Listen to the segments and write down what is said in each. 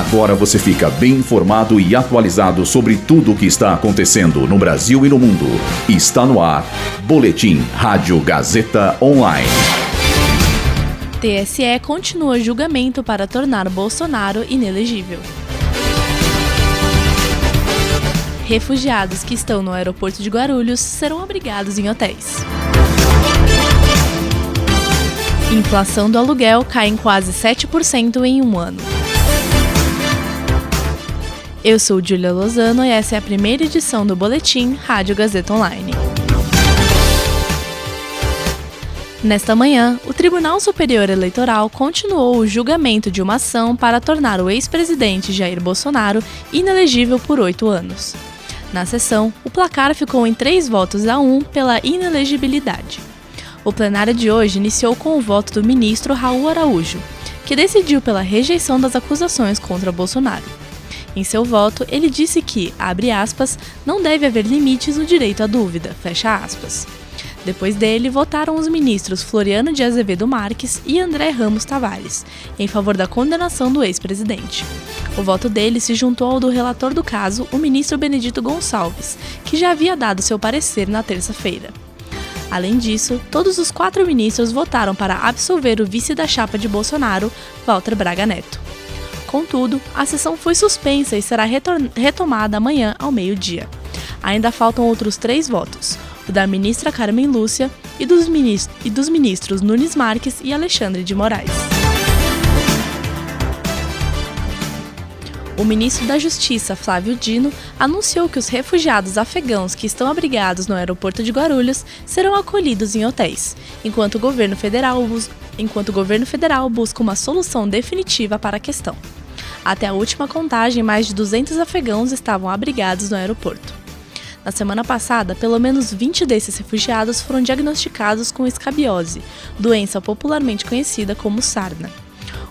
Agora você fica bem informado e atualizado sobre tudo o que está acontecendo no Brasil e no mundo. Está no ar. Boletim Rádio Gazeta Online. TSE continua julgamento para tornar Bolsonaro inelegível. Refugiados que estão no aeroporto de Guarulhos serão abrigados em hotéis. Inflação do aluguel cai em quase 7% em um ano. Eu sou Julia Lozano e essa é a primeira edição do Boletim Rádio Gazeta Online. Nesta manhã, o Tribunal Superior Eleitoral continuou o julgamento de uma ação para tornar o ex-presidente Jair Bolsonaro inelegível por oito anos. Na sessão, o placar ficou em três votos a um pela inelegibilidade. O plenário de hoje iniciou com o voto do ministro Raul Araújo, que decidiu pela rejeição das acusações contra Bolsonaro. Em seu voto, ele disse que, abre aspas, não deve haver limites no direito à dúvida, fecha aspas. Depois dele, votaram os ministros Floriano de Azevedo Marques e André Ramos Tavares, em favor da condenação do ex-presidente. O voto dele se juntou ao do relator do caso, o ministro Benedito Gonçalves, que já havia dado seu parecer na terça-feira. Além disso, todos os quatro ministros votaram para absolver o vice da chapa de Bolsonaro, Walter Braga Neto. Contudo, a sessão foi suspensa e será retomada amanhã ao meio-dia. Ainda faltam outros três votos: o da ministra Carmen Lúcia e dos, ministros, e dos ministros Nunes Marques e Alexandre de Moraes. O ministro da Justiça, Flávio Dino, anunciou que os refugiados afegãos que estão abrigados no aeroporto de Guarulhos serão acolhidos em hotéis, enquanto o governo federal, enquanto o governo federal busca uma solução definitiva para a questão. Até a última contagem, mais de 200 afegãos estavam abrigados no aeroporto. Na semana passada, pelo menos 20 desses refugiados foram diagnosticados com escabiose, doença popularmente conhecida como sarna.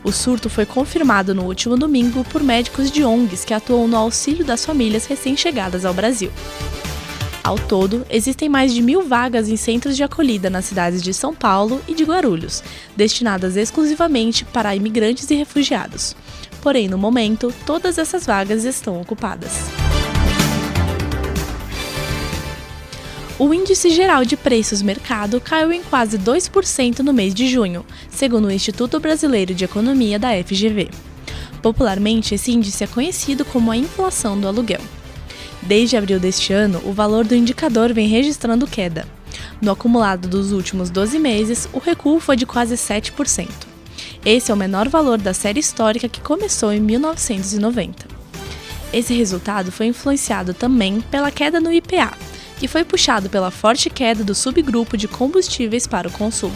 O surto foi confirmado no último domingo por médicos de ONGs que atuam no auxílio das famílias recém-chegadas ao Brasil. Ao todo, existem mais de mil vagas em centros de acolhida nas cidades de São Paulo e de Guarulhos, destinadas exclusivamente para imigrantes e refugiados. Porém, no momento, todas essas vagas estão ocupadas. O índice geral de preços mercado caiu em quase 2% no mês de junho, segundo o Instituto Brasileiro de Economia da FGV. Popularmente, esse índice é conhecido como a inflação do aluguel. Desde abril deste ano, o valor do indicador vem registrando queda. No acumulado dos últimos 12 meses, o recuo foi de quase 7%. Esse é o menor valor da série histórica que começou em 1990. Esse resultado foi influenciado também pela queda no IPA, que foi puxado pela forte queda do subgrupo de combustíveis para o consumo.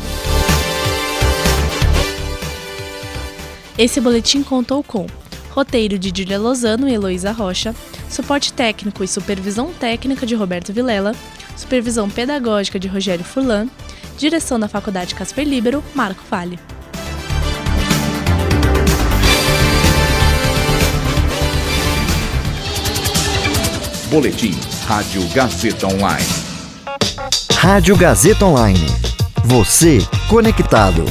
Esse boletim contou com roteiro de Julia Lozano e Heloísa Rocha, suporte técnico e supervisão técnica de Roberto Vilela, supervisão pedagógica de Rogério Furlan, direção da Faculdade Casper Libero, Marco Fale. Boletim Rádio Gazeta Online. Rádio Gazeta Online. Você conectado.